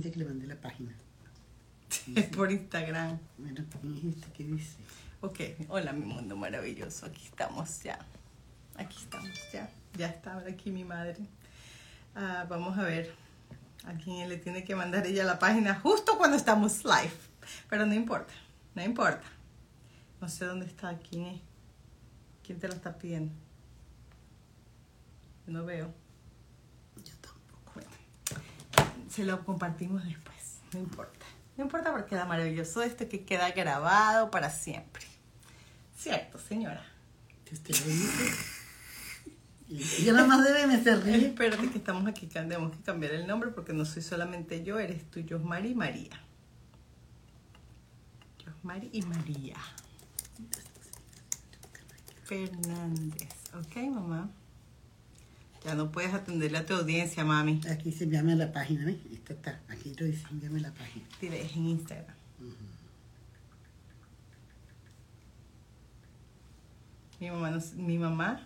Que le mandé la página. Es por Instagram. Bueno, ¿quién es este? ¿Qué dice? Ok, hola mi mundo maravilloso, aquí estamos ya. Aquí estamos ya. Ya está aquí mi madre. Ah, vamos a ver a quién le tiene que mandar ella la página justo cuando estamos live. Pero no importa, no importa. No sé dónde está, quién es. ¿Quién te lo está pidiendo? No veo. Yo tampoco. Bueno, se lo compartimos después, no importa. No importa porque queda maravilloso esto que queda grabado para siempre. ¿Cierto, señora? Que usted lo dice. Y Ella nada más debe me se ríe. Espérate que estamos aquí, tenemos que cambiar el nombre porque no soy solamente yo, eres tú, Josmari y María. Josmari y María. Fernández. Ok, mamá. Ya no puedes atenderle a tu audiencia, mami. Aquí se llama la página, ¿ves? Esta está. Aquí lo dice, envíame la página. Dile, es en Instagram. Mi mamá, no, mi mamá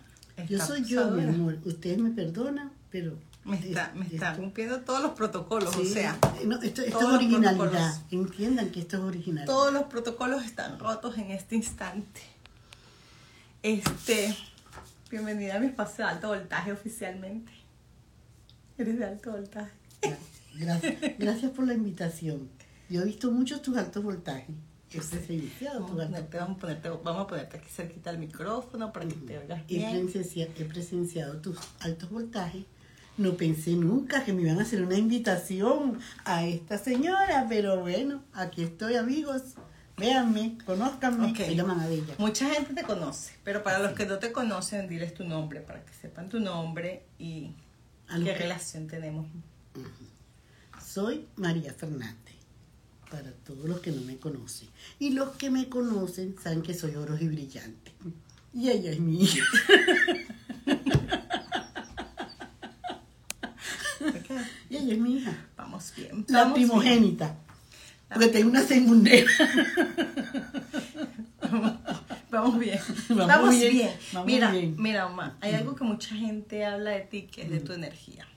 Yo está soy yo, mi amor. Ustedes me perdonan, pero... Me está, me es- está esto- cumpliendo todos los protocolos, o sea, no, esto, esto es originalidad. Entiendan que esto es originalidad. todos los protocolos están rotos en este instante. Este, bienvenida a mi espacio de alto voltaje oficialmente. Eres de alto voltaje. Gracias, gracias por la invitación. Yo he visto muchos tus altos voltajes. Este es iniciado Vamos a, ponerte, vamos, a ponerte, vamos a ponerte aquí cerquita al micrófono para que te oigas He bien. he presenciado tus altos voltajes. No pensé nunca que me iban a hacer una invitación a esta señora, pero bueno, aquí estoy, amigos. Véanme, conózcanme, Ok. se llaman a ella. Mucha gente te conoce, pero para los que no te conocen, diles tu nombre para que sepan tu nombre y qué que- relación tenemos. Soy María Fernández, para todos los que no me conocen. Y los que me conocen saben que soy oro y brillante. Y ella es mi hija. Ok, Y ella es mi hija. Vamos bien. La vamos bien. Porque tengo una segundera. Vamos bien. Vamos Vamos, bien, bien. vamos mira, bien. mira, mamá, hay algo que mucha gente habla de ti que es de tu energía.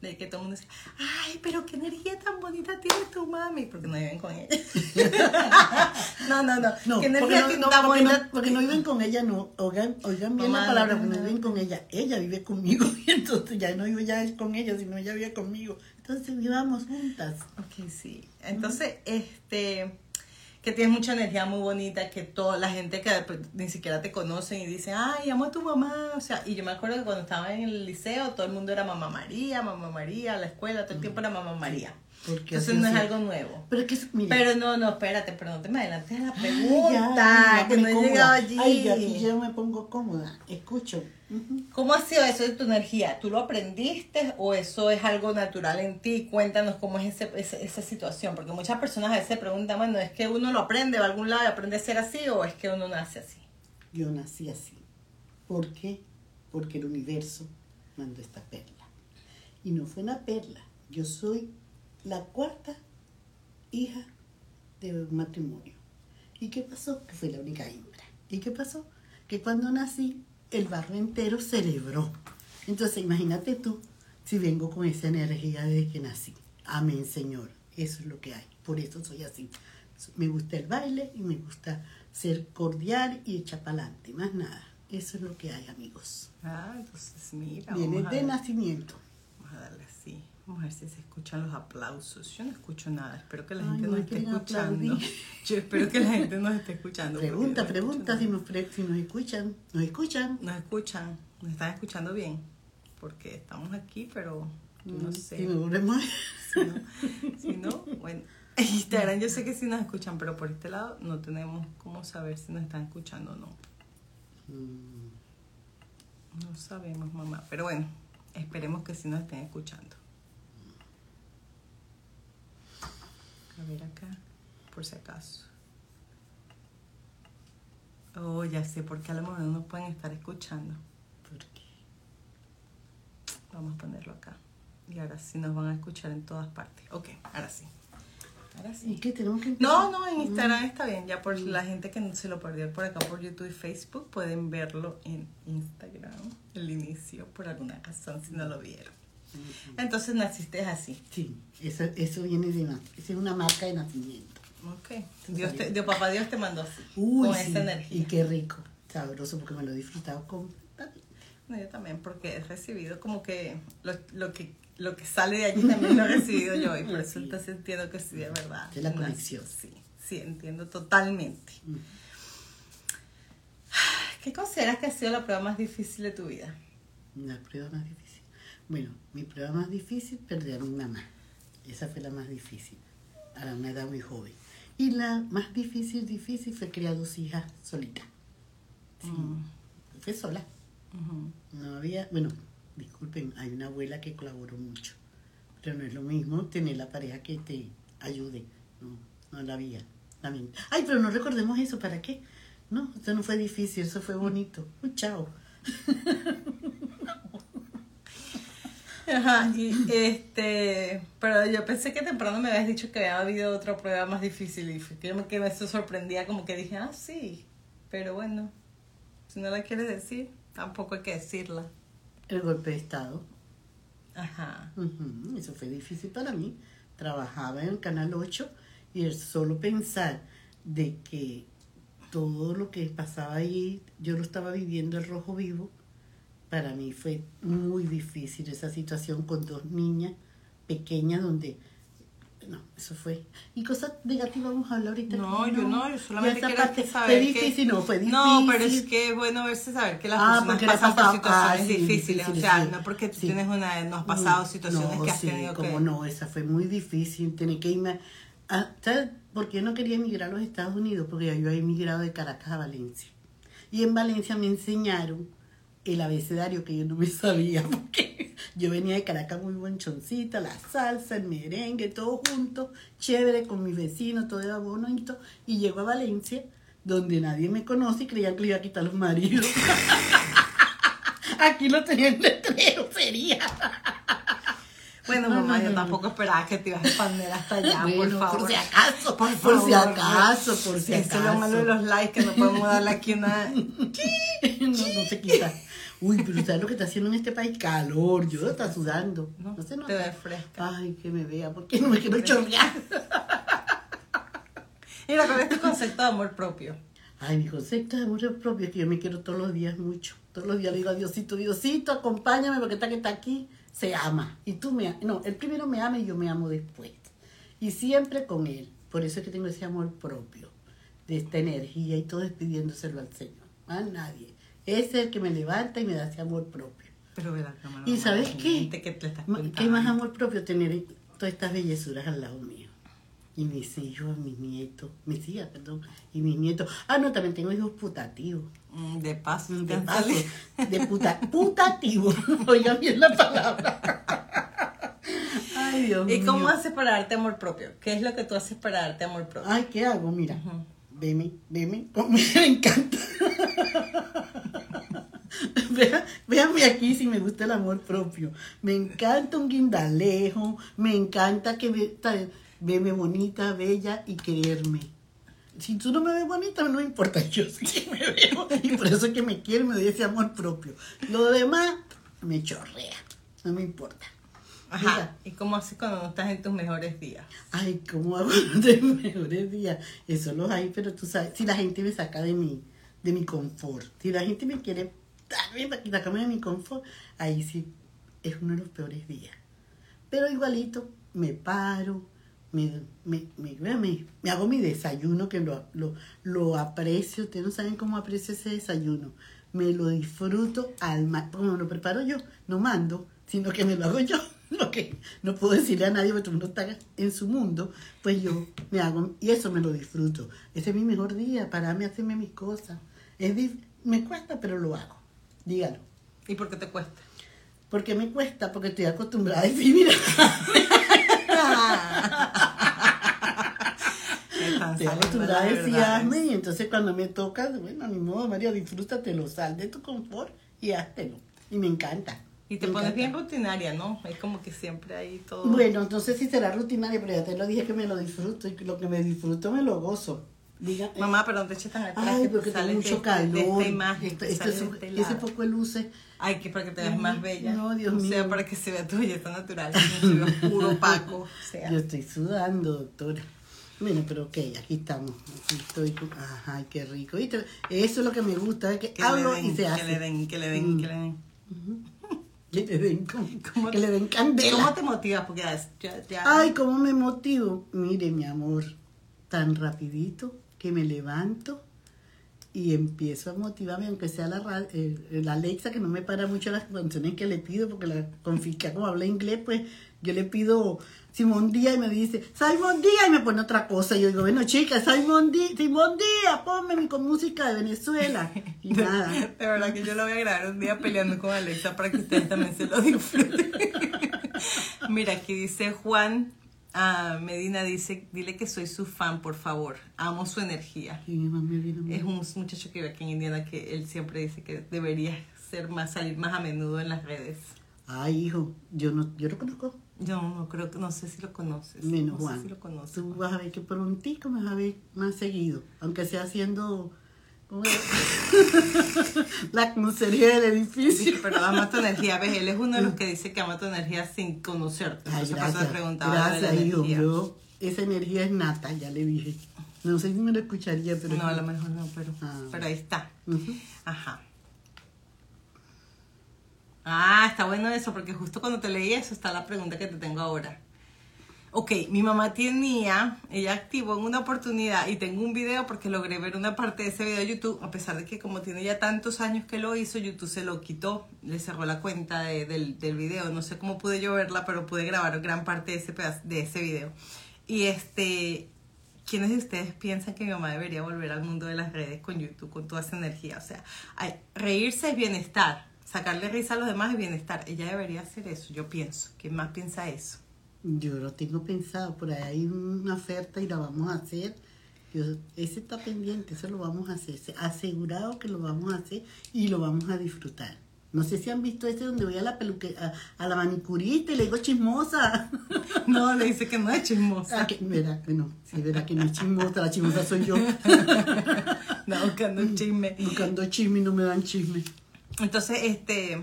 De que todo el mundo dice, ay, pero qué energía tan bonita tiene tu mami. Porque no viven con ella. no, no, no. No, ¿Qué porque energía no, no, tan porque, no, bonita? porque no viven con ella, no. Oigan, oigan bien Mamá, la palabra, no, porque no no. viven con ella. Ella vive conmigo. Y entonces ya no vivo ya con ella, sino ella vive conmigo. Entonces vivamos juntas. Ok, sí. Entonces, este, que tienes mucha energía muy bonita, que toda la gente que ni siquiera te conocen y dicen, ay, amo a tu mamá. O sea, y yo me acuerdo que cuando estaba en el liceo, todo el mundo era mamá María, mamá María, la escuela, todo el tiempo era mamá María. Porque Entonces no es algo nuevo. Pero que, mira, Pero no, no, espérate, pero no te me adelantes a la Ay, pregunta, ya, que no he llegado allí. Ay, aquí yo me pongo cómoda. Escucho. ¿Cómo ha sido eso de tu energía? ¿Tú lo aprendiste o eso es algo natural en ti? Cuéntanos cómo es ese, ese- esa situación, porque muchas personas a veces preguntan, bueno, ¿es que uno lo aprende de algún lado y aprende a ser así o es que uno nace así? Yo nací así. ¿Por qué? Porque el universo mandó esta perla. Y no fue una perla. Yo soy la cuarta hija de un matrimonio. ¿Y qué pasó? Que fue la única hembra. ¿Y qué pasó? Que cuando nací, el barrio entero celebró. Entonces, imagínate tú si vengo con esa energía desde que nací. Amén, Señor. Eso es lo que hay. Por eso soy así. Me gusta el baile y me gusta ser cordial y echar para adelante. Más nada. Eso es lo que hay, amigos. Ah, entonces mira, Viene de nacimiento. vamos a darle así. Vamos a ver si se escuchan los aplausos. Yo no escucho nada, espero que la Ay, gente no nos esté escuchando. aplaudir. Yo espero que la gente nos esté escuchando. Pregunta, pregunta si nos, si nos escuchan. ¿Nos escuchan? Nos escuchan, nos están escuchando bien, porque estamos aquí, pero no sé. Si no, si no, bueno. En Instagram yo sé que sí nos escuchan, pero por este lado no tenemos cómo saber si nos están escuchando o no. Mm, No sabemos, mamá. Pero bueno, esperemos que sí nos estén escuchando. A ver acá, por si acaso. Oh, ya sé, porque a lo mejor no nos pueden estar escuchando. ¿Por qué? Vamos a ponerlo acá. Y ahora sí nos van a escuchar en todas partes. Ok, ahora sí. Ahora ¿Y sí. qué tenemos que No, no, en Instagram está bien. Ya por la gente que no se lo perdió por acá por YouTube y Facebook, pueden verlo en Instagram, el inicio, por alguna razón, si no lo vieron. Entonces naciste así. Sí, eso, eso viene de na- esa es una marca de nacimiento. Ok. Dios te, Dios, papá Dios te mandó así. Uy, con sí, esa energía. y qué rico, sabroso, porque me lo he disfrutado con... No, yo también, porque he recibido como que lo, lo que lo que sale de allí también lo he recibido yo y por eso Sí. entonces entiendo que sí, de verdad. De la conexión. Sí, sí, entiendo totalmente. Mm. ¿Qué consideras que ha sido la prueba más difícil de tu vida? La prueba más difícil. Bueno, mi prueba más difícil, perder a mi mamá. Esa fue la más difícil, a una edad muy joven. Y la más difícil, difícil, fue criar dos hijas solita. Sí, Mm. fue sola. No había, bueno, disculpen, hay una abuela que colaboró mucho, pero no es lo mismo tener la pareja que te ayude. No, no la había. También. Ay, pero no recordemos eso, ¿para qué? No, eso no fue difícil, eso fue bonito. Uy, chao. Ajá, y este, pero yo pensé que temprano me habías dicho que había habido otra prueba más difícil y fue que me, que me sorprendía como que dije, ah, sí, pero bueno, si no la quieres decir, tampoco hay que decirla. El golpe de Estado. Ajá. Eso fue difícil para mí. Trabajaba en el Canal 8 y el solo pensar de que todo lo que pasaba ahí, yo lo estaba viviendo el rojo vivo, para mí fue muy difícil esa situación con dos niñas pequeñas donde... No, eso fue. Y cosas negativas vamos a hablar ahorita. No, que yo no, yo solamente quiero parte saber Fue que- difícil, no, fue difícil. No, pero es que es bueno verse saber que las Ah, personas pasan por pasado- situaciones ah, sí, difíciles, o difíciles, sea, sí. no porque tú Sí. tienes una, no has pasado situaciones no, que has tenido como que... no, esa fue muy difícil, tener que irme a, ¿sabes por qué no quería emigrar a los Estados Unidos? Porque yo había emigrado de Caracas a Valencia. Y en Valencia me enseñaron el abecedario que yo no me sabía, porque yo venía de Caracas muy bonchoncita, la salsa, el merengue, todo junto, chévere, con mis vecinos, todo era bonito, y llego a Valencia, donde nadie me conoce y creían que le iba a quitar los maridos. Aquí lo tenía en letrero, sería. Bueno, No, mamá, yo tampoco esperaba que te ibas a expandir hasta allá, Bueno, por favor. por si acaso, Por, por si favor. acaso, por si Eso es lo malo de acaso. los likes, que no podemos darle aquí una... no, no se quita. Uy, pero ¿sabes lo que está haciendo en este país? Calor, yo está sudando. No, No, se te nota. ves fresca. Ay, que me vea, porque no me quiero chorrear. Mira, ¿cuál es tu concepto de amor propio? Ay, mi concepto de amor propio es que yo me quiero todos los días mucho. Todos los días le digo a Diosito, Diosito, acompáñame porque está que está aquí, se ama. Y tú me No, el primero me ama y yo me amo después. Y siempre con él. Por eso es que tengo ese amor propio, de esta energía y todo es pidiéndoselo al Señor. A nadie. Ese es el que me levanta y me da ese amor propio. Pero ve la cámara. ¿Y sabes qué? que ¿Qué más amor propio tener todas estas bellezuras al lado mío? Y mis hijos, mis nietos, mis hijas, perdón, y mis nietos. Ah, no, también tengo hijos putativos. Mm, De paso. De paso, de puta, putativo. Oigan bien la palabra. Ay, Dios ¿Y mío. cómo haces para darte amor propio? ¿Qué es lo que tú haces para darte amor propio? Ay, ¿qué hago? Mira, veme, veme, me encanta. Véanme aquí si me gusta el amor propio. Me encanta un guindalejo, me encanta que me, verme bonita, bella y quererme. Si tú no me ves bonita, no me importa, yo sí me veo. Y por eso es que me quiero y me doy ese amor propio. Lo demás me chorrea, no me importa. Ajá. Mira. ¿Y cómo haces cuando no estás en tus mejores días? Ay, ¿cómo hago de mejores días? Eso los hay, pero tú sabes, si la gente me saca de mi, de mi confort, si la gente me quiere darme para sacarme de mi confort, ahí sí es uno de los peores días. Pero igualito, me paro, me, me, me, me- me hago mi desayuno, que lo, lo, lo aprecio, ustedes no saben cómo aprecio ese desayuno. Me lo disfruto al ma- como lo preparo yo, no mando, sino que me lo hago yo. Lo que no puedo decirle a nadie porque todo el mundo está en su mundo, pues yo me hago, y eso me lo disfruto. Ese es mi mejor día, pararme hacerme mis cosas. Es dif- me cuesta, pero lo hago. Dígalo. ¿Y por qué te cuesta? ¿Por qué me cuesta? Porque estoy acostumbrada a decir, mira, acostumbrada a decir, hazme, y entonces cuando me toca, bueno, ni modo, María, disfrútatelo, sal de tu confort y háztelo. Y me encanta. Y te Me pones encanta. bien rutinaria, ¿no? Es como que siempre ahí todo. Bueno, entonces sí será rutinaria, pero ya te lo dije que me lo disfruto y lo que me disfruto me lo gozo. Diga, Mamá, pero no te eches tan atrás Ay, que porque sales tengo mucho de, esta- de calor. esta imagen. Esto- te esto es- de este ese poco de luces Ay, que para que te veas más bella. No, Dios o sea, mío. para que se vea tu belleza natural. Que no se vea puro opaco. O sea. Yo estoy sudando, doctora. Bueno, pero ok, aquí estamos. Aquí estoy. con- Ajá, ay, qué rico. ¿Viste? Eso es lo que me gusta, es que, Que hablo den, y se que hace. le den, que le den, Mm. que le den. Que le den, como- ¿Cómo que te- le den candela. ¿Cómo te motivas? Porque ya, ya- Ay, cómo me motivo. Mire, mi amor, tan rapidito que me levanto y empiezo a motivarme, aunque sea la, ra- eh, la Alexa, que no me para mucho las canciones que le pido, porque la confisca como habla inglés, pues yo le pido Simón Díaz y me dice, Simón Díaz, y me pone otra cosa. Y yo digo, bueno, chica, Simón Díaz, Simón Díaz, ponme mi con música de Venezuela. Y nada. De verdad que yo lo voy a grabar un día peleando con Alexa para que ustedes también se lo disfruten. Mira, aquí dice Juan ah, Medina, dice, dile que soy su fan, por favor. Amo su energía. Es un muchacho que vive aquí en Indiana que él siempre dice que debería ser más, salir más a menudo en las redes. Ay, hijo, yo no, yo lo conozco. Yo no creo que, no sé si lo conoces. Menos no Juan. sé si lo conoces. Tú vas a ver que prontico me vas a ver más seguido, aunque sea haciendo. La crucería del edificio. Sí, pero ama tu energía. ¿Ves? Él es uno de los que dice que ama tu energía sin conocerte. Ay, eso gracias. hijo. Yo, esa energía es nata, ya le dije. No sé si me lo escucharía, pero. No, a lo mejor no, pero, Ah. pero ahí está. Ajá. Ah, está bueno eso, porque justo cuando te leí eso está la pregunta que te tengo ahora. Ok, mi mamá tenía, ella activó en una oportunidad y tengo un video porque logré ver una parte de ese video de YouTube, a pesar de que como tiene ya tantos años que lo hizo, YouTube se lo quitó, le cerró la cuenta de- del, video, no sé cómo pude yo verla, pero pude grabar gran parte de ese, pedaz- de ese video. Y este, ¿quiénes de ustedes piensan que mi mamá debería volver al mundo de las redes con YouTube, con toda esa energía? O sea, reírse es bienestar, sacarle risa a los demás es bienestar. Ella debería hacer eso, yo pienso. ¿Quién más piensa eso? Yo lo tengo pensado, por ahí hay una oferta y la vamos a hacer. Yo, ese está pendiente, eso lo vamos a hacer. Se- Asegurado que lo vamos a hacer y lo vamos a disfrutar. No sé si han visto ese donde voy a la peluque, a, a la manicurista y le digo chismosa. No, le dice que no es chismosa. Ah, que, verá, que no, sí, verá que no es chismosa, la chismosa soy yo. No, buscando un chisme. Buscando chisme y no me dan chisme. Entonces, este,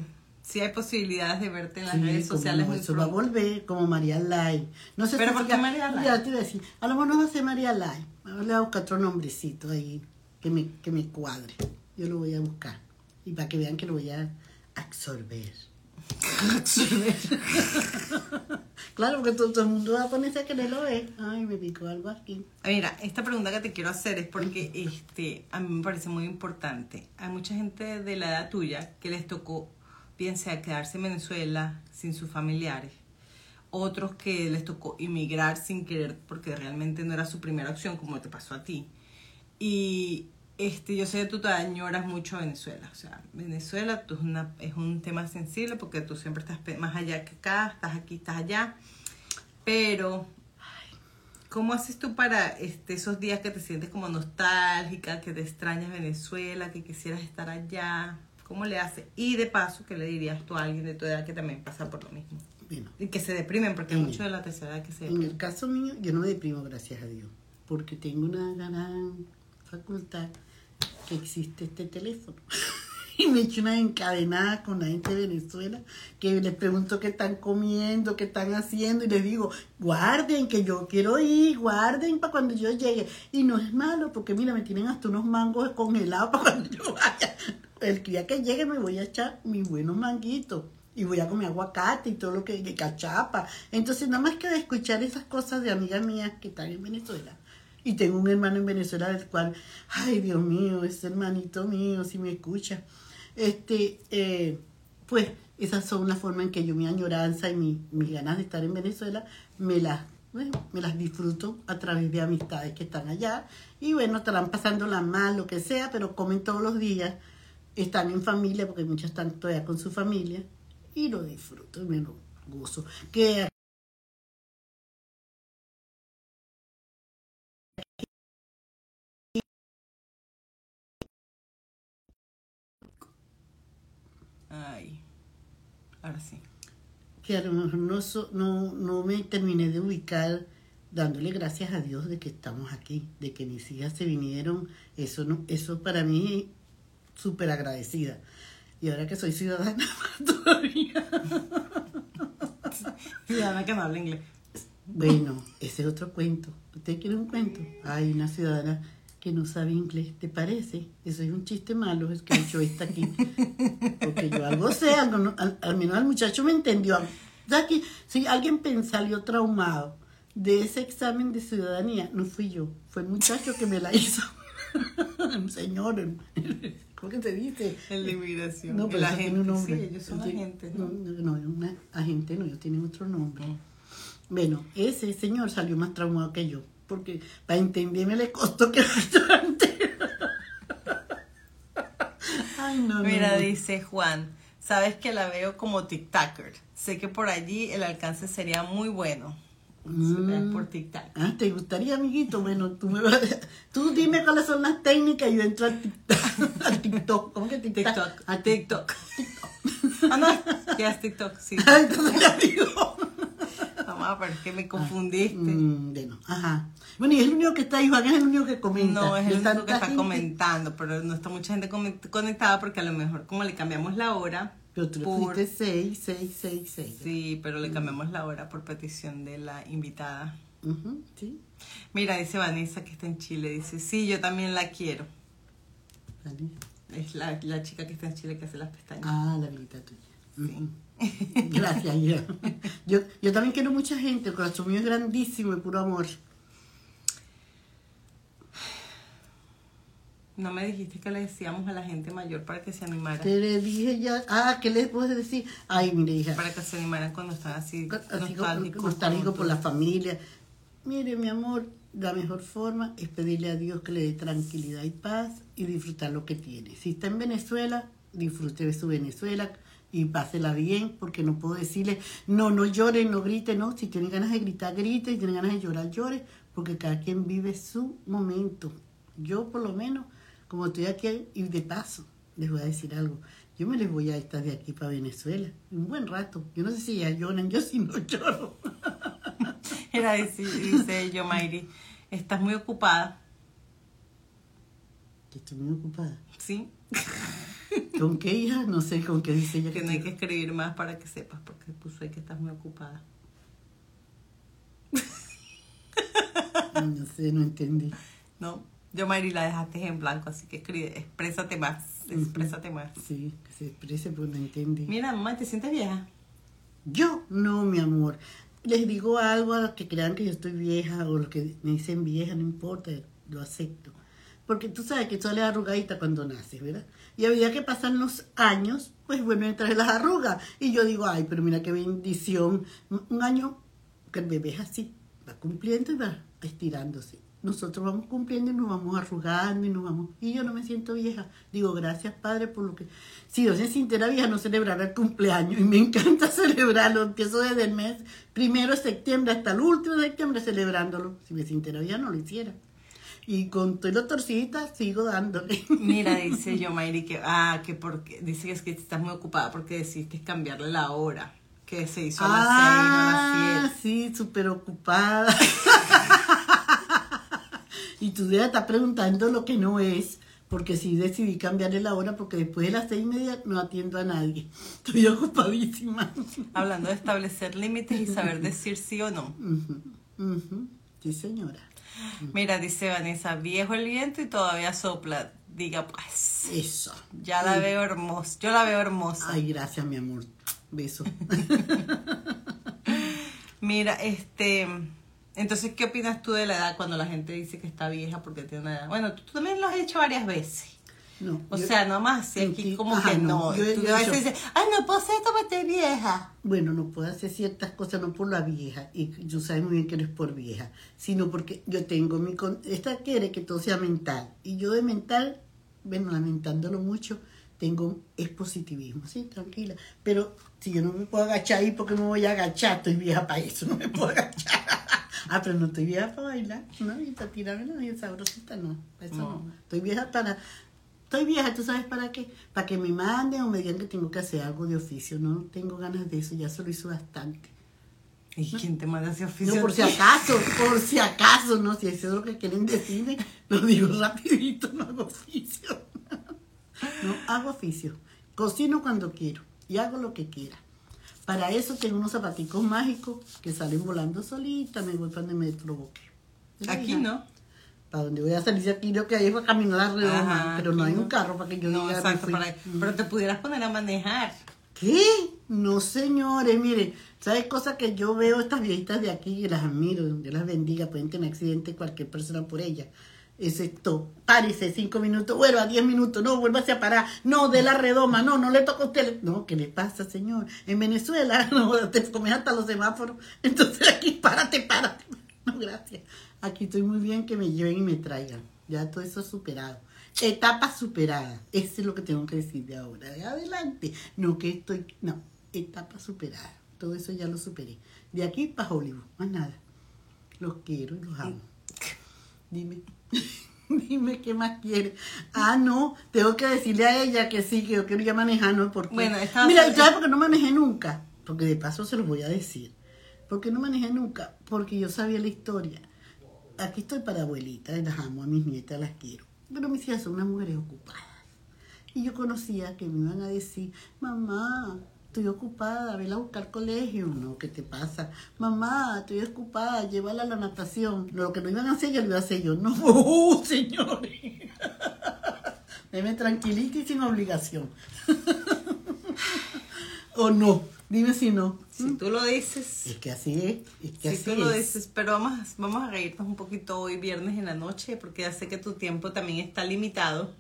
sí hay posibilidades de verte en las Sí, redes sociales. no, eso va a pronto. volver como María Lai. No sé ¿Pero si por qué María Lai? Ya te iba a decir, a lo mejor no va a ser María Lai. Ahora le voy a buscar otro nombrecito ahí que me, que me cuadre. Yo lo voy a buscar. Y para que vean que lo voy a absorber. claro, porque todo, todo el mundo va a ponerse a quererlo ver. Ay, me picó algo aquí. Mira, esta pregunta que te quiero hacer es porque este, a mí me parece muy importante. Hay mucha gente de la edad tuya que les tocó, bien sea quedarse en Venezuela sin sus familiares, otros que les tocó emigrar sin querer porque realmente no era su primera opción, como te pasó a ti. Y este, yo sé que tú te añoras mucho a Venezuela. O sea, Venezuela tú es, una, es un tema sensible porque tú siempre estás más allá que acá, estás aquí, estás allá. Pero ¿Cómo haces tú para este, esos días que te sientes como nostálgica, que te extrañas Venezuela, que quisieras estar allá? ¿Cómo le haces? Y de paso, ¿qué le dirías tú a alguien de tu edad que también pasa por lo mismo? Bueno, Y que se deprimen, porque hay mucho de la tercera edad que se en deprimen. el caso mío, yo no me deprimo, gracias a Dios. Porque tengo una gran facultad que existe este teléfono. y me he hecho una encadenada con la gente de Venezuela que les pregunto qué están comiendo, qué están haciendo y les digo, guarden que yo quiero ir, guarden para cuando yo llegue. Y no es malo porque mira, me tienen hasta unos mangos congelados para cuando yo vaya. El día que llegue me voy a echar mis buenos manguitos. Y voy a comer aguacate y todo lo que, cachapa. Entonces, nada más que escuchar esas cosas de amigas mías que están en Venezuela. Y tengo un hermano en Venezuela del cual, ay Dios mío, ese hermanito mío, si me escucha. Este, eh, pues esas son la forma en que yo mi añoranza y mi, mis ganas de estar en Venezuela me las, bueno, me las disfruto a través de amistades que están allá. Y bueno, estarán pasándola mal, lo que sea, pero comen todos los días, están en familia, porque muchas están todavía con su familia, y lo disfruto y me lo gozo. Que Ay, ahora sí. que a lo mejor no, so- no, no me terminé de ubicar dándole gracias a Dios de que estamos aquí, de que mis hijas se vinieron, eso no, eso para mí súper agradecida. Y ahora que soy ciudadana, todavía. Ciudadana que no habla inglés. Bueno, ese es otro cuento. ¿Usted quiere un cuento? Hay una ciudadana que no sabe inglés, ¿te parece? Eso es un chiste malo, es que yo está aquí. Porque yo algo sé, algo no- al, al menos el muchacho me entendió. Sea que si alguien pen- salió traumado de ese examen de ciudadanía, no fui yo, fue el muchacho que me la hizo. Un señor, el- ¿cómo que se dice? El de inmigración. No, pero el eso tiene un agente. nombre. Sí, ellos son agentes, No, ¿no? no, una agente no, ellos tienen otro nombre. Bueno, ese señor salió más traumado que yo, porque para entenderme le costó que bastante. Ay, no, no, Mira, no. dice Juan, sabes que la veo como TikToker. Sé que por allí el alcance sería muy bueno. Mm. Por TikTok. Ah, ¿te gustaría, amiguito? Bueno, tú, me vas a- tú dime cuáles son las técnicas y yo entro al TikTok. al TikTok. ¿Cómo que TikTok? TikTok. A TikTok. Ah, no, ya es TikTok, sí. Ay, entonces ya digo. Vamos a ver, que me confundiste. Mm, bueno, ajá. Bueno, y es el único que está ahí, Juan es el único que comenta. No, es De el único que está gente. comentando, pero no está mucha gente conectada porque a lo mejor como le cambiamos la hora. Pero tú le por- pusiste 6, 6, 6, 6. Sí, pero le cambiamos la hora por petición de la invitada. Ujú, sí. Mira, dice Vanessa que está en Chile. Dice, sí, yo también la quiero. Vale. Es la, la chica que está en Chile que hace las pestañas. Ah, la amiguita tuya. Ujú. Gracias, hija. Yo, yo también quiero mucha gente, el corazón mío es grandísimo y puro amor. No me dijiste que le decíamos a la gente mayor para que se animara. Te le dije ya, ah, ¿qué les puedo decir? Ay, mire, hija, Para que se animaran cuando están así nostálgicos. por la familia. Mire, mi amor, la mejor forma es pedirle a Dios que le dé tranquilidad y paz y disfrutar lo que tiene. Si está en Venezuela, disfrute de su Venezuela y pásela bien, porque no puedo decirle, no, no llore, no grite, no. Si tiene ganas de gritar, grite, si tiene ganas de llorar, llore, porque cada quien vive su momento. Yo, por lo menos, como estoy aquí y de paso, les voy a decir algo. Yo me les voy a estar de aquí para Venezuela, un buen rato. Yo no sé si ya lloran, yo sí no lloro. Era, dice, dice yo, Mayri, estás muy ocupada. Que estoy muy ocupada. ¿Sí? ¿Con qué hija? No sé con qué dice ella. Que no hay que escribir más para que sepas, porque puso ahí que estás muy ocupada. No sé, no entendí. ¿No? Yo, Mayri, la dejaste en blanco, así que escribe, exprésate más, exprésate más. Sí, que se exprese, pues no entendí. Mira, mamá, ¿te sientes vieja? Yo, no, mi amor. Les digo algo a los que crean que yo estoy vieja o los que me dicen vieja, no importa, lo acepto. Porque tú sabes que sale arrugadita cuando naces, ¿verdad? Y a medida que pasan los años, pues bueno, entran las arrugas. Y yo digo, ay, pero mira qué bendición. Un año que el bebé es así, va cumpliendo y va estirándose. Nosotros vamos cumpliendo y nos vamos arrugando y nos vamos. Y yo no me siento vieja. Digo, gracias, Padre, por lo que. Si yo se sintiera vieja, no celebrara el cumpleaños. Y me encanta celebrarlo. Empiezo desde el mes primero de septiembre hasta el último de septiembre celebrándolo. Si me sintiera vieja, no lo hiciera. Y con todo lo torcidita, sigo dándole. Mira, dice yo, Mayri, que, ah, que porque, dice que es que estás muy ocupada porque decidiste cambiarle la hora, que se hizo a las seis, no a las Ah, siete. sí, súper ocupada. y tú ya estás preguntando lo que no es, porque sí decidí cambiarle la hora, porque después de las seis y media no atiendo a nadie. Estoy ocupadísima. Hablando de establecer límites y saber decir sí o no. Sí, señora. Mira, dice Vanessa, viejo el viento y todavía sopla. Diga pues, Eso. ya la veo hermosa, yo la veo hermosa. Ay, gracias, mi amor. Beso. Mira, este, entonces, ¿qué opinas tú de la edad cuando la gente dice que está vieja porque tiene una edad? Bueno, tú, tú también lo has hecho varias veces. No, O yo- sea, nomás aquí como Ajá, que no, no. yo tú a veces dices, ay, no puedo hacer esto porque estoy vieja. Bueno, no puedo hacer ciertas cosas no por la vieja, y tú sabes muy bien que no es por vieja, sino porque yo tengo mi... con- Esta quiere que todo sea mental, y yo de mental, bueno, lamentándolo mucho, tengo es positivismo, sí, tranquila. Pero si yo no me puedo agachar ahí, porque me voy a agachar? Estoy vieja para eso, no me puedo agachar. ah, pero no estoy vieja para bailar, no, y para tirarme la bien sabrosita, no, para eso no. No. Estoy vieja para... Estoy vieja, ¿tú sabes para qué? Para que me manden o me digan que tengo que hacer algo de oficio. No tengo ganas de eso, ya se lo hizo bastante. ¿Y quién te manda ese oficio? No, por si acaso, por si acaso, no, si eso es lo que quieren decirme, lo digo rapidito, no hago oficio. No hago oficio. Cocino cuando quiero y hago lo que quiera. Para eso tengo unos zapaticos mágicos que salen volando solita, me voy para donde me provoque. Aquí no. Para donde voy a salir de aquí, lo que hay es para caminar a la redoma, Ajá, pero no hay no. un carro para que yo No, diga, exacto, para- Mm. pero te pudieras poner a manejar. ¿Qué? No, señores, mire, ¿sabes cosas que yo veo estas viejitas de aquí y las admiro? Dios las bendiga, pueden tener accidente cualquier persona por ellas. Es esto, párese cinco minutos, vuelva diez minutos, no, vuélvase a parar, no, de la redoma, no, no le toca a usted. No, ¿qué le pasa, señor? En Venezuela, no, te comes hasta los semáforos, entonces aquí, párate, párate. No, gracias. Aquí estoy muy bien que me lleven y me traigan. Ya todo eso superado. Etapa superada. Eso es lo que tengo que decir de ahora. De adelante. No que estoy. No. Etapa superada. Todo eso ya lo superé. De aquí para Hollywood. Más nada. Los quiero y los amo. Dime. Dime qué más quieres. Ah, no. Tengo que decirle a ella que sí, que yo quiero ya manejar, ¿no? Porque. Bueno, Mira, ¿y ¿sabes por qué no manejé nunca? Porque de paso se los voy a decir. ¿Por qué no manejé nunca? Porque yo sabía la historia aquí estoy para abuelita, las amo a mis nietas, las quiero. Pero mis hijas son unas mujeres ocupadas. Y yo conocía que me iban a decir, mamá, estoy ocupada, vela a buscar colegio. No, ¿qué te pasa? Mamá, estoy ocupada, llévala a la natación. Lo que no iban a hacer, yo lo iba a hacer yo. No, ¡Oh, señores. Deme tranquilita y sin obligación. o no, dime si no. Si tú lo dices, Es que así es, es que si así tú lo es. dices, pero vamos, vamos a reírnos un poquito hoy viernes en la noche, porque ya sé que tu tiempo también está limitado.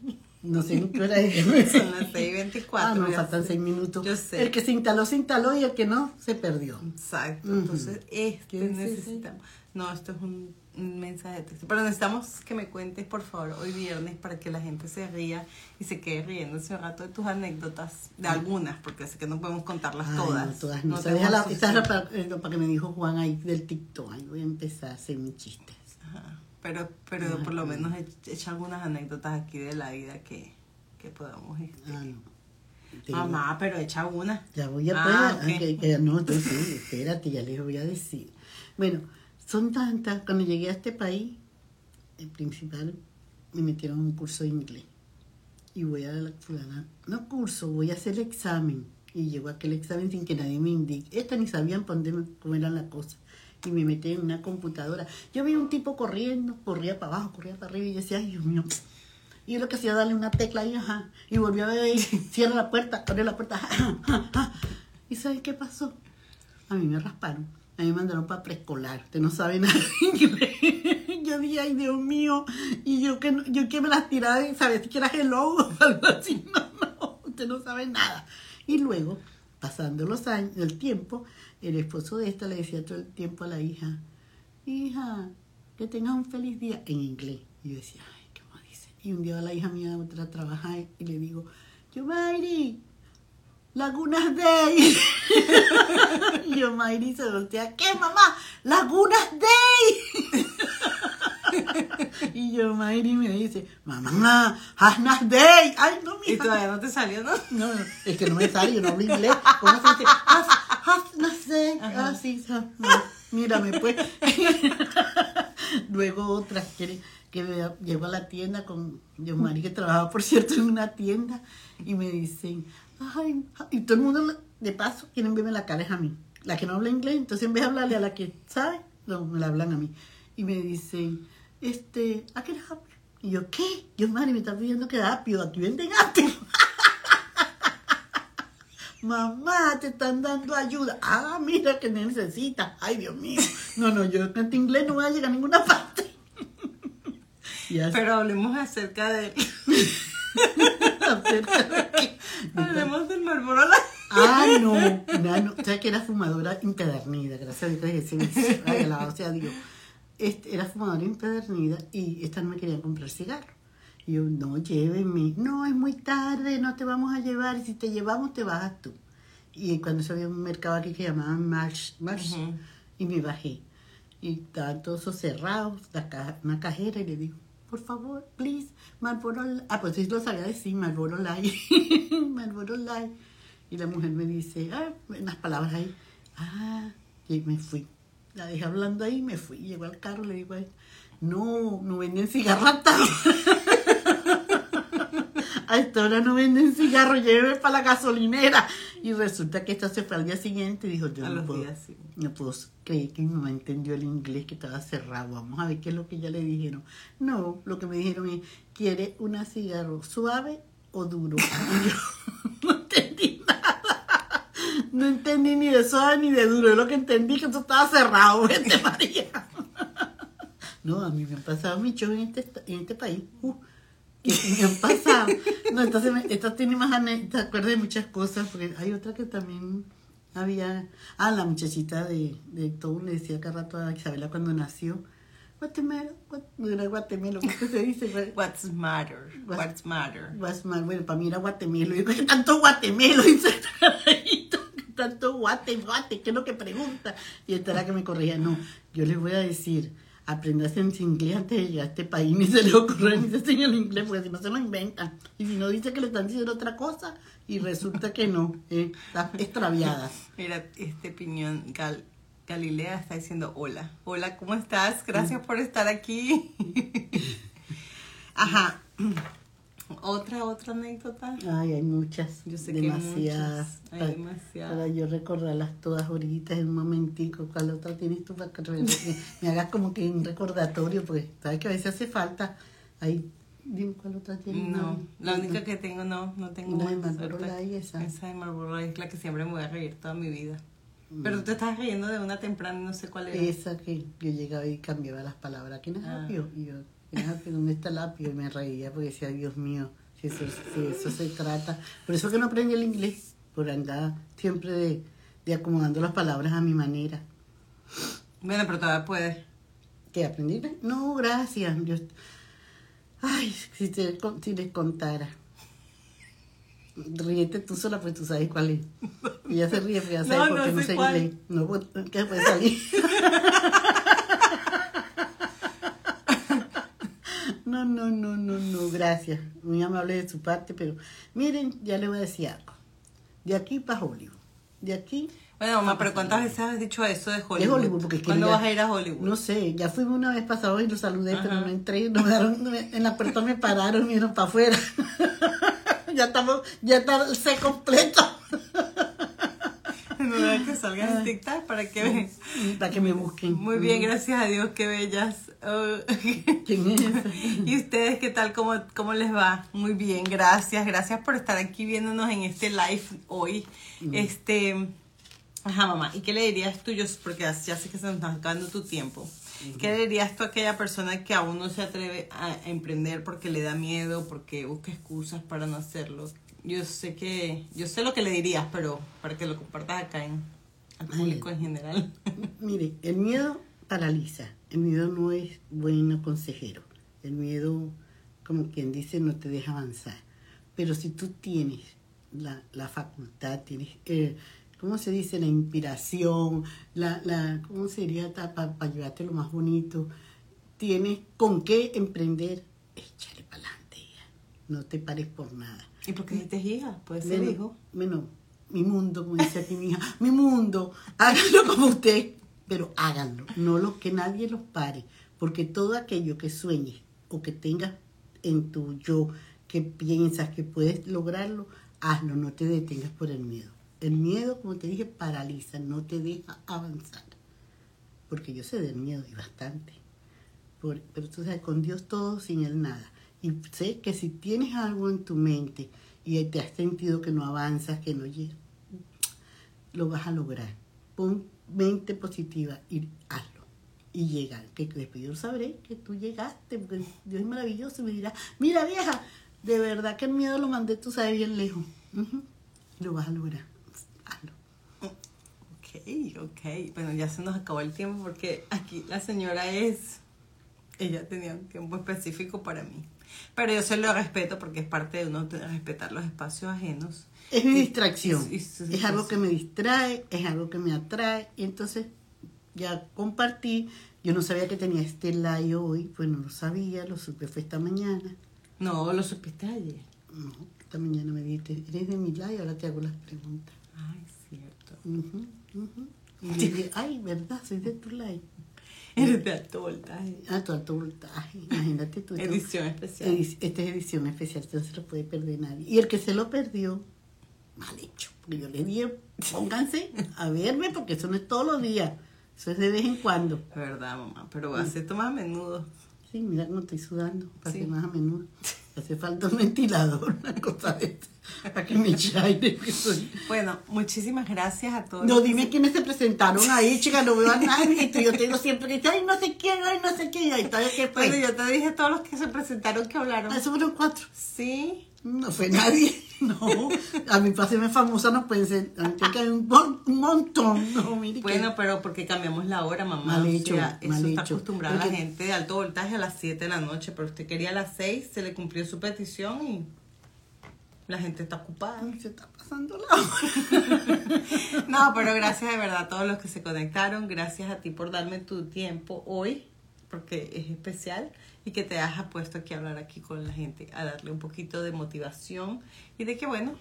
No sé ni qué hora es. Son las 6:24. Ah, no, ya faltan sé. seis minutos. Yo sé. El que se instaló, se instaló y el que no, se perdió. Exacto. Ujú. Entonces, este necesitamos. No, esto es un, un mensaje de texto. Pero necesitamos que me cuentes, por favor, hoy viernes para que la gente se ría y se quede riéndose un rato de tus anécdotas, de algunas, porque sé que no podemos contarlas Ay, todas. No, todas no. No Se deja la, tenemos esta es la suficiente. para, eh, para que me dijo Juan ahí del TikTok. Ahí voy a empezar a hacer mis chistes. Ajá. Pero, pero Ay, por lo no. menos ech- echa algunas anécdotas aquí de la vida que, que podamos. este, Ah, no. Te- Mamá, pero echa una. Ya voy a Ah, ok. que- que- no, entonces, espérate, ya les voy a decir. Bueno, son tantas. Cuando llegué a este país, el principal, me metieron en un curso de inglés. Y voy a la fulana, no curso, voy a hacer el examen. Y llego a aquel examen sin que nadie me indique. Esta ni sabían dónde cómo era la cosa. Y me metí en una computadora. Yo vi un tipo corriendo, corría para abajo, corría para arriba y decía, ay Dios mío. Y yo lo que hacía darle una tecla y ajá. Y volvió a ver y cierra la puerta, abre la puerta. ajá, ajá, ajá. ¿Y sabes qué pasó? A mí me rasparon. A mí me mandaron para preescolar. Usted no sabe nada inglés. Yo dije, ay Dios mío. Y yo que, yo que me las tiraba y sabía que era hello o algo así. No, no, usted no sabe nada. Y luego, pasando los años, el tiempo, el esposo de esta le decía todo el tiempo a la hija, hija, que tengas un feliz día en inglés. Y yo decía, ay, ¿qué más dice? Y un día la hija mía otra a trabajar y le digo, yo, Mayri, Lagunas Day. y yo, Mayri se voltea, ¿qué mamá? Lagunas Day. y yo, Mayri me dice, mamá, Hasnas Day. Ay, no, mi Y todavía no te salió, ¿no? no, no, es que no me sale, yo no hablo inglés. ¿Cómo se dice? Sé. Ah, sí, no. Mírame, pues. Luego otra que, que me- llegó a la tienda con Dios María, que trabajaba, por cierto, en una tienda, y me dicen, ay, y todo el mundo, de paso, quieren verme la cara es a mí. La que no habla inglés, entonces en vez de hablarle a la que sabe, no, me la hablan a mí. Y me dicen, este, ¿a qué hora? Y yo, ¿qué? Dios María, me está pidiendo que apio, aquí venden apio. Mamá, te están dando ayuda. Ah, mira que necesitas. Ay, Dios mío. No, no, yo canto inglés no voy a llegar a ninguna parte. Pero hablemos acerca de... acerca de hablemos del Marlboro Light. Ah, no, no, no. ¿Sabes que era fumadora empedernida? Gracias a Dios que vicio. Ay, alabado sea Dios. Este, era fumadora empedernida y esta no me quería comprar cigarro. Y yo, no, llévenme. No, es muy tarde, no te vamos a llevar. Y si te llevamos, te bajas tú. Y cuando se había un mercado aquí que llamaban Marsh, Marsh Ujú. y me bajé. Y estaban todos cerrados, la caja- una cajera, y le digo, por favor, please, Marlboro Light. Ah, pues sí lo sabía decir, Marlboro Light. Marlboro Light. Y la mujer me dice, ah, unas palabras ahí. Ah, y me fui. La dejé hablando ahí y me fui. Llegó al carro, le digo no, no venden cigarratas. a esta hora no venden cigarros, lléveme para la gasolinera. Y resulta que esta se fue al día siguiente y dijo, yo A no puedo, días, sí. no puedo creer que mi mamá entendió el inglés que estaba cerrado. Vamos a ver qué es lo que ya le dijeron. No, lo que me dijeron es, ¿quiere una cigarro suave o duro? Y yo no entendí nada. No entendí ni de suave ni de duro. Yo lo que entendí que eso estaba cerrado, vete María. No, a mí me han pasado muchos en este, en este país. Uh, que me han pasado. No, se me- esta tiene más anécdotas, acuerdo de muchas cosas, porque hay otra que también había. Ah, la muchachita de, de todo le decía cada rato a Isabela cuando nació. Guatemala, era Guatemala, ¿cómo se dice? What's matter? What- What's matter? Guas- ma- Bueno, para mí era Guatemelo. Yo, ¿qué tanto Guatemelo? Dice este carajito, ¿qué tanto guate, guate? ¿Qué es lo que pregunta? Y esta era que me corregía. No, yo les voy a decir, aprendas en inglés antes de llegar a este país. Ni se le ocurre ni se enseña el inglés, porque si no se lo inventan. Y si no dice que le están diciendo otra cosa, y resulta que no. eh, está extraviada. Mira, este piñón Gal- Galilea está diciendo hola. Hola, ¿cómo estás? Gracias por estar aquí. Ajá. Otra, otra anécdota. Ay, hay muchas. Yo sé que demasiadas. muchas, hay Para- demasiadas. Para yo recordarlas todas ahorita en un momentico. ¿Cuál otra tienes tú para que me hagas como que un recordatorio? Porque sabes que a veces hace falta. Ahí, dime cuál otra tienes. No, la única que tengo no, no tengo La de más. Light, esa. Esa de Marlboro es la que siempre me voy a reír toda mi vida. Pero tú te estás riendo de una temprana y no sé cuál era. Esa que yo llegaba y cambiaba las palabras. ¿Quién es Ah. Y yo, ¿Dónde está el apio? Y me reía porque decía, Dios mío, si eso, si eso se trata. Por eso que no aprendí el inglés, por andar siempre de, de acomodando las palabras a mi manera. Bueno, pero todavía puedes. ¿Qué aprendí? No, gracias. Yo, ay, si, te, si les contara. Ríete tú sola, pues tú sabes cuál es. Y ya se ríe, pues ya No, sabes por no qué no sé sé cuál. inglés. No, pues, ¿qué puede salir? No, no, no, no, no, gracias. Muy amable de su parte, pero miren, ya le voy a decir algo. De aquí para Hollywood. De aquí Bueno, mamá, pero ¿cuántas veces has dicho eso de Hollywood? de Hollywood, porque ¿Cuándo ya- vas a ir a Hollywood? No sé, ya fuimos una vez pasado y lo saludé, pero no entré, no me daron, en la puerta me pararon y me dieron para afuera. ya estamos, ya está el C completo. Que salgas en TikTok para que vean. para que me busquen. Muy bien, gracias a Dios, qué bellas. Oh. ¿Quién es? ¿Y ustedes qué tal? ¿Cómo, ¿Cómo les va? Muy bien, gracias. Gracias por estar aquí viéndonos en este live hoy. Este, ajá, mamá. ¿Y qué le dirías tú? Yo, porque ya ya sé que se nos está acabando tu tiempo. ¿Qué le dirías tú a aquella persona que aún no se atreve a emprender porque le da miedo, porque busca excusas para no hacerlo? Yo sé que, yo sé lo que le dirías, pero para que lo compartas acá en al público en general. Mire, el miedo paraliza. El miedo no es buen consejero. El miedo, como quien dice, no te deja avanzar. Pero si tú tienes la, la facultad, tienes, eh, ¿cómo se dice? La inspiración, la, la ¿cómo sería para llevarte lo más bonito? Tienes con qué emprender, échale para adelante. No te pares por nada. ¿Y por qué dices hija? Puede ser Bueno, hijo. bueno, mi mundo, como dice aquí mi hija, mi mundo, háganlo como usted, pero háganlo, no lo que nadie los pare, porque todo aquello que sueñes o que tengas en tu yo, que piensas que puedes lograrlo, hazlo, no te detengas por el miedo. El miedo, como te dije, paraliza, no te deja avanzar, porque yo sé del miedo y bastante, Por- pero tú sabes, con Dios todo, sin Él nada. Y sé que si tienes algo en tu mente y te has sentido que no avanzas, que no llegas, lo vas a lograr. Pon mente positiva y hazlo. Y llega, que después yo sabré que tú llegaste, porque Dios es maravilloso y me dirá, mira vieja, de verdad que el miedo lo mandé, tú sabes, bien lejos. Lo vas a lograr. Hazlo. Ok, ok. Bueno, ya se nos acabó el tiempo porque aquí la señora es... Ella tenía un tiempo específico para mí. Pero yo se lo respeto porque es parte de uno respetar los espacios ajenos. Es mi Y- distracción. y- y su es algo que me distrae, es algo que me atrae. Y entonces ya compartí. Yo no sabía que tenía este live hoy, pues no lo sabía, lo supe fue esta mañana. No, lo supiste ayer. No, esta mañana me dijiste, eres de mi live, ahora te hago las preguntas. Ay, cierto. Ujú, ujú. Y yo dije, ay, verdad, soy de tu live. Eres de alto voltaje. Alto, alto voltaje. Imagínate tú. Edición especial. Edi- Esta es edición especial, esto no se lo puede perder nadie. Y el que se lo perdió, mal hecho. Porque yo le dije, pónganse a verme porque eso no es todos los días. Eso es de vez en cuando. Verdad, mamá, pero hace esto más a menudo. Sí, mira cómo estoy sudando, para Sí. que más a menudo. Hace falta un ventilador, una cosa de esta, para que me eche aire. que soy- Bueno, muchísimas gracias a todos. No, los que dime se- quiénes se presentaron ahí, chica, no veo a nadie. Yo tengo siempre que decir, ay, no sé quién, ay, no sé quién, y ahí está, ¿qué fue? Bueno, yo te dije todos los que se presentaron que hablaron. Ah, Eso fueron cuatro. Sí. No fue nadie, no. A mi hacerme famosa no pueden ser, que haber un, mon- un montón. No, mire que- Bueno, pero porque cambiamos la hora, mamá. Mal O hecho, eso está acostumbrada la Porque- gente de alto voltaje a las 7 de la noche, pero usted quería a las 6, se le cumplió su petición y la gente está ocupada. Se está pasando la hora. No, pero gracias de verdad a todos los que se conectaron. Gracias a ti por darme tu tiempo hoy, porque es especial y que te hayas puesto aquí a hablar aquí con la gente, a darle un poquito de motivación y de que, bueno.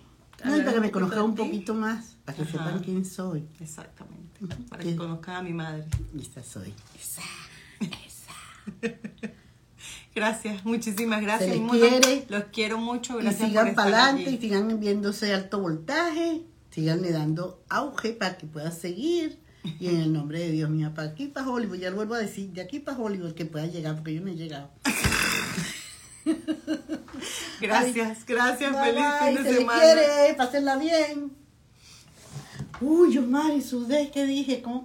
No, y para que me conozcan un poquito más, para que Ajá. sepan quién soy. Exactamente. Para que conozcan a mi madre. Esa soy. Esa. Gracias, muchísimas gracias. les mi mono. quiere. Los quiero mucho. Y Gracias sigan por para adelante y sigan viéndose alto voltaje, siganle dando auge para que pueda seguir. Y en el nombre de Dios, mía, para aquí, para Hollywood, ya lo vuelvo a decir, de aquí para Hollywood que pueda llegar, porque yo no he llegado. Gracias, gracias. Bye, Feliz bye, fin se de les semana. quiere, pásenla bien. Uy, yo, Mari, sudé, ¿qué dije? ¿Cómo